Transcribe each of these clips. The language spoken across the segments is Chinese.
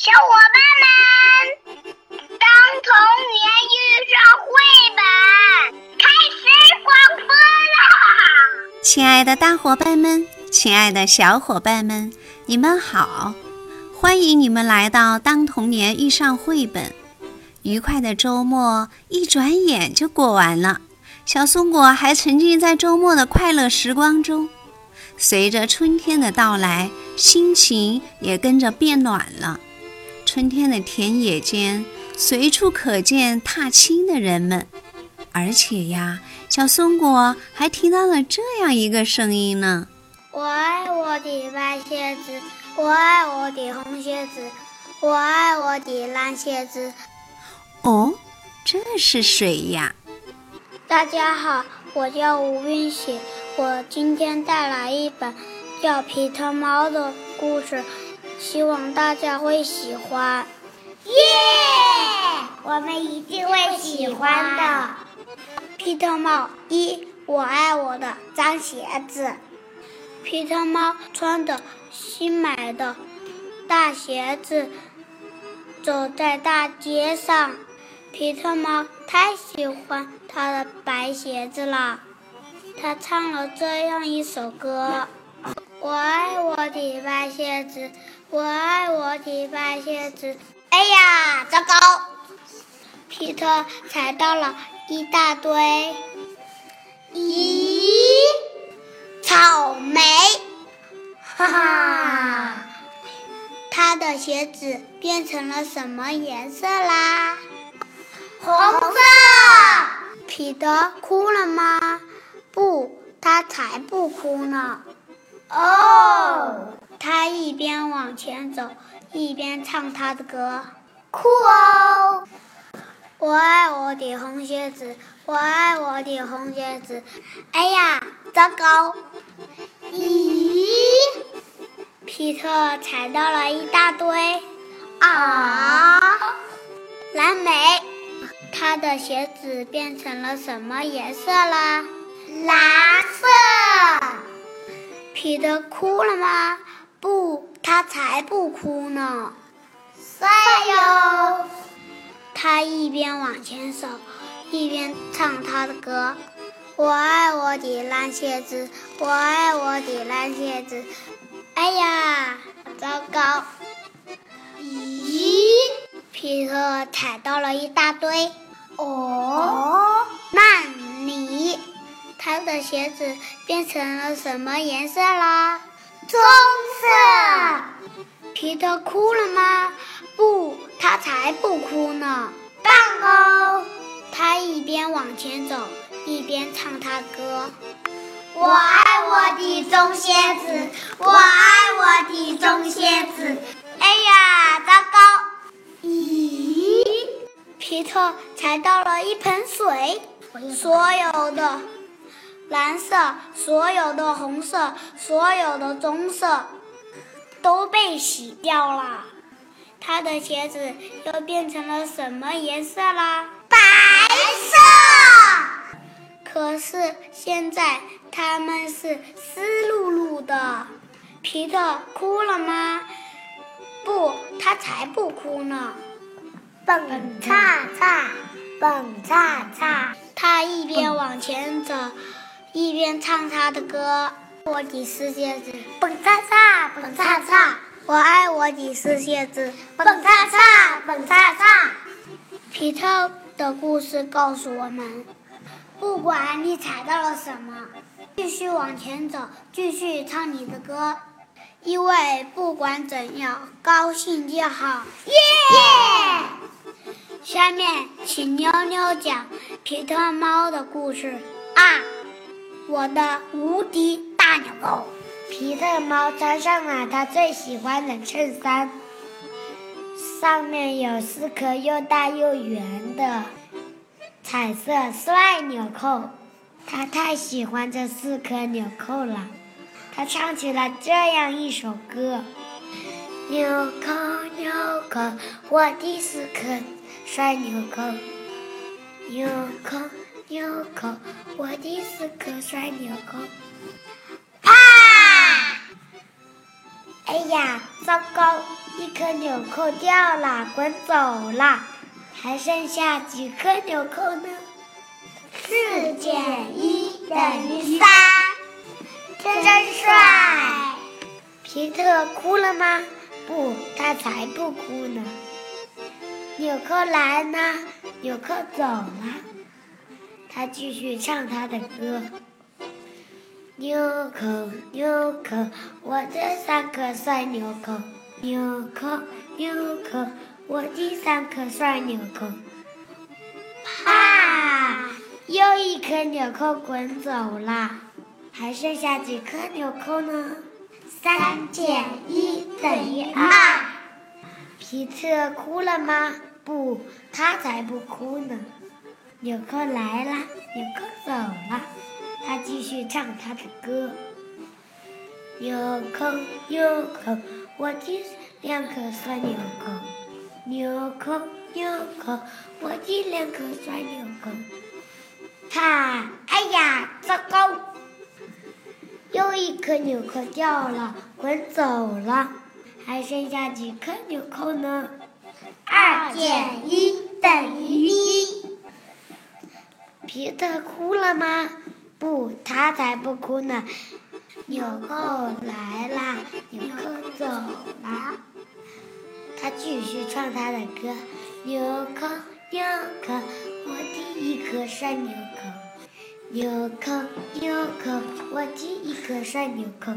小伙伴们，当童年遇上绘本，开始广播啦！亲爱的大伙伴们，亲爱的小伙伴们，你们好！欢迎你们来到《当童年遇上绘本》。愉快的周末一转眼就过完了，小松果还沉浸在周末的快乐时光中。随着春天的到来，心情也跟着变暖了。春天的田野间，随处可见踏青的人们。而且呀，小松果还听到了这样一个声音呢：“我爱我的白鞋子，我爱我的红鞋子，我爱我的蓝鞋子。”哦，这是谁呀？大家好，我叫吴云喜。我今天带来一本叫《皮特猫》的故事，希望大家会喜欢。耶！我们一定会喜欢的。皮特猫一，我爱我的脏鞋子。皮特猫穿着新买的大鞋子，走在大街上。皮特猫太喜欢他的白鞋子了。他唱了这样一首歌：我爱我的白鞋子，我爱我的白鞋子。哎呀，糟糕！皮特踩到了一大堆。咦，草莓！哈哈，他的鞋子变成了什么颜色啦？红色。皮特哭了吗？不，他才不哭呢。哦，他一边往前走，一边唱他的歌。酷哦！我爱我的红鞋子，我爱我的红鞋子。哎呀，糟糕！咦，皮特踩到了一大堆。啊，蓝莓，他的鞋子变成了什么颜色啦？蓝色，皮特哭了吗？不，他才不哭呢。帅哟！他一边往前走，一边唱他的歌。我爱我的蓝鞋子，我爱我的蓝鞋子。哎呀，糟糕！咦，皮特踩到了一大堆。哦，那你。他的鞋子变成了什么颜色啦？棕色。皮特哭了吗？不，他才不哭呢。棒哦！他一边往前走，一边唱他歌。我爱我的棕蝎子，我爱我的棕蝎子。哎呀，糟糕！咦，皮特踩到了一盆水，所有的。蓝色，所有的红色，所有的棕色，都被洗掉了。他的鞋子又变成了什么颜色啦？白色。可是现在他们是湿漉漉的。皮特哭了吗？不，他才不哭呢。蹦擦擦，蹦擦擦。他一边往前走。一边唱他的歌，我的世界子，蹦擦擦，蹦擦擦，我爱我的世界子，蹦擦擦，蹦擦擦。皮特的故事告诉我们，不管你踩到了什么，继续往前走，继续唱你的歌，因为不管怎样，高兴就好。耶！下面请妞妞讲皮特猫的故事啊。我的无敌大纽扣，皮特猫穿上了他最喜欢的衬衫，上面有四颗又大又圆的彩色帅纽扣。他太喜欢这四颗纽扣了，他唱起了这样一首歌：纽扣纽扣，我的四颗帅纽扣，纽扣。纽扣，我第四颗摔纽扣。啪！哎呀，糟糕！一颗纽扣掉了，滚走了，还剩下几颗纽扣呢？四减一等于三，真帅！皮特哭了吗？不，他才不哭呢。纽扣来呢，纽扣走了，他继续唱他的歌。纽扣，纽扣，我的三颗算纽扣。纽扣，纽扣，我的三颗算纽扣。啪！又一颗纽扣滚走了，还剩下几颗纽扣呢？三减一等于二。皮特哭了吗？不，他才不哭呢。纽扣来了，纽扣走了，他继续唱他的歌。纽扣，纽扣，我的两颗酸纽扣。纽扣，纽扣，我的两颗酸纽扣。他！哎呀，糟糕！又一颗纽扣掉了，滚走了，还剩下几颗纽扣呢？二减一等于一。皮特哭了吗？不，他才不哭呢。纽扣来啦，纽扣走了，他继续唱他的歌。纽扣，纽扣，我的一颗帅纽扣。纽扣，纽扣，我的一颗帅纽扣。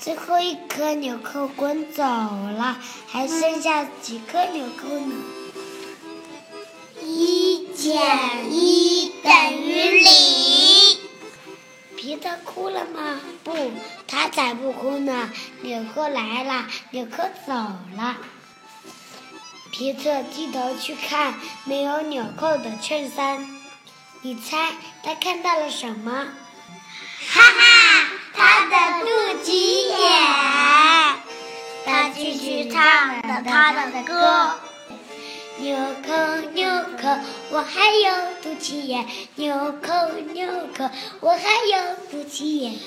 最后一颗纽扣滚走了，还剩下几颗纽扣呢？一减一等于零。皮特哭了吗？不，他才不哭呢。纽扣来了，纽扣走了。皮特低头去看没有纽扣的衬衫，你猜他看到了什么？哈哈，的肚脐眼。他继续唱着他的歌。纽扣，纽扣，我还有肚脐眼。纽扣，纽扣，我还有肚脐眼。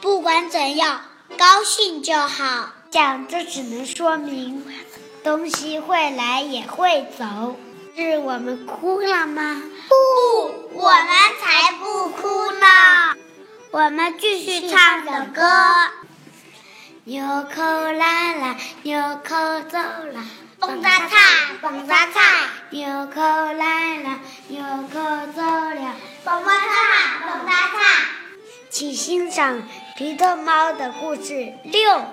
不管怎样，高兴就好。讲这只能说明。东西会来也会走，是我们哭了吗？不，我们才不。我们继续唱着歌。纽扣来了，纽扣走了，蹦哒菜，蹦哒菜。纽扣来了，纽扣走了，蹦哒菜，蹦哒菜。请欣赏皮特猫的故事六。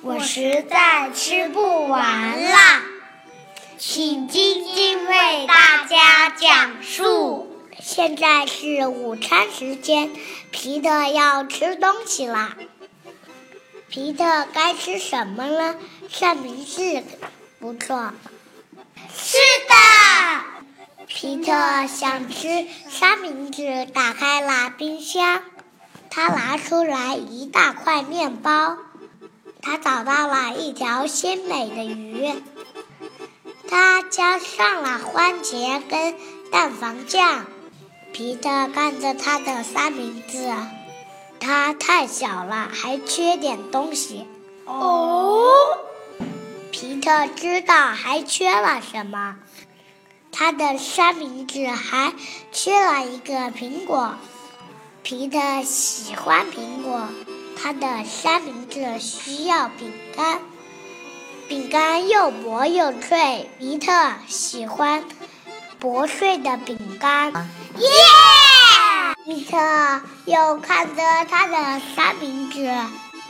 我实在吃不完了，请晶晶为大家讲述。现在是午餐时间，皮特要吃东西啦。皮特该吃什么呢？三明治，不错。是的，皮特想吃三明治，打开了冰箱，他拿出来一大块面包。他找到了一条鲜美的鱼，他加上了番茄跟蛋黄酱。皮特看着他的三明治，它太小了，还缺点东西。哦，皮特知道还缺了什么，他的三明治还缺了一个苹果。皮特喜欢苹果。他的三明治需要饼干，饼干又薄又脆。皮特喜欢薄脆的饼干。耶！皮特又看着他的三明治，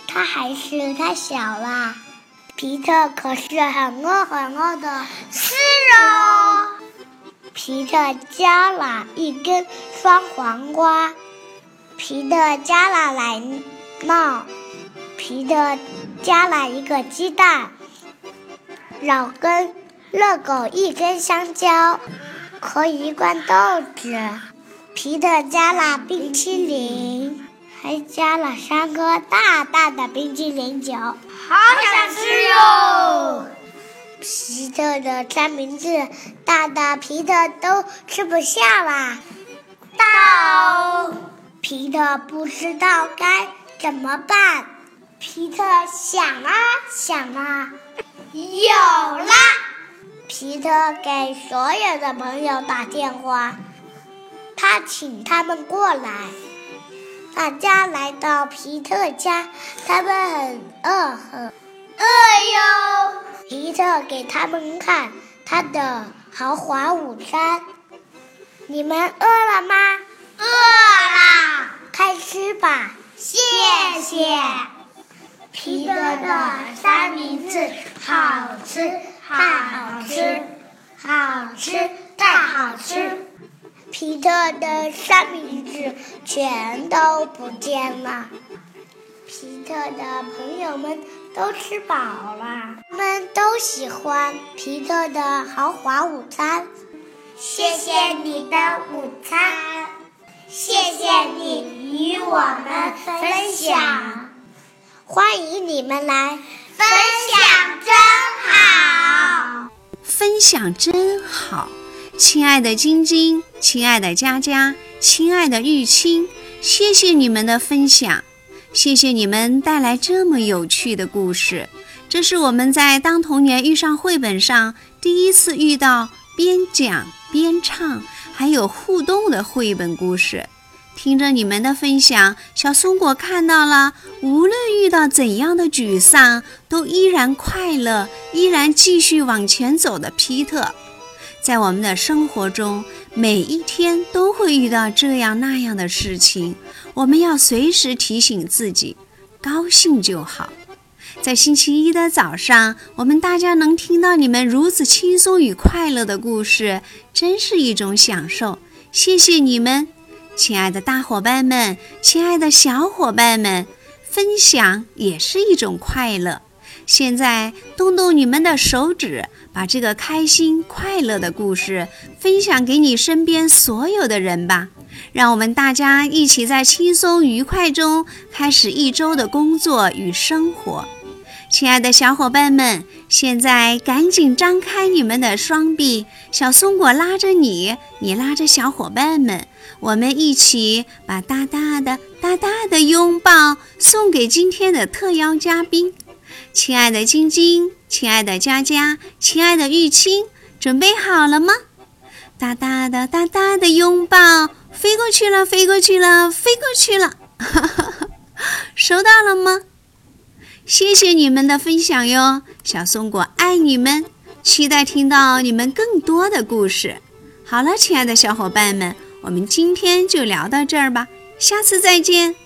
它还是太小了。皮特可是很饿很饿的。是哦。皮特加了一根酸黄瓜。皮特加了奶。酪皮特加了一个鸡蛋，老根热狗一根香蕉和一罐豆子。皮特加了冰淇淋，还加了三颗大大的冰淇淋球，好想吃哟！皮特的三明治大的皮特都吃不下啦。到。皮特不知道该怎么办。皮特想啊想啊，有啦！皮特给所有的朋友打电话，他请他们过来。大家来到皮特家，他们很饿，很饿哟。皮特给他们看他的豪华午餐。你们饿了吗？饿了！开吃吧。谢谢。皮特的名字好吃，好吃，好吃，太好吃！皮特的三明治全都不见了。皮特的朋友们都吃饱了，他们都喜欢皮特的豪华午餐。谢谢你的午餐，谢谢你与我们分享。欢迎你们来分享，真好！分享真好，亲爱的晶晶，亲爱的佳佳，亲爱的玉清，谢谢你们的分享，谢谢你们带来这么有趣的故事。这是我们在《当童年遇上绘本》上第一次遇到边讲边唱还有互动的绘本故事。听着你们的分享，小松果看到了，无论遇到怎样的沮丧，都依然快乐，依然继续往前走的皮特。在我们的生活中，每一天都会遇到这样那样的事情，我们要随时提醒自己，高兴就好。在星期一的早上，我们大家能听到你们如此轻松与快乐的故事，真是一种享受。谢谢你们。亲爱的大伙伴们，亲爱的小伙伴们，分享也是一种快乐。现在动动你们的手指，把这个开心快乐的故事分享给你身边所有的人吧。让我们大家一起在轻松愉快中开始一周的工作与生活。亲爱的小伙伴们，现在赶紧张开你们的双臂，小松果拉着你，你拉着小伙伴们。我们一起把大大的、大大的拥抱送给今天的特邀嘉宾，亲爱的晶晶，亲爱的佳佳，亲爱的玉清，准备好了吗？大大的、大大的拥抱飞过去了，飞过去了，飞过去了，收到了吗？谢谢你们的分享哟，小松果爱你们，期待听到你们更多的故事。好了，亲爱的小伙伴们。我们今天就聊到这儿吧，下次再见。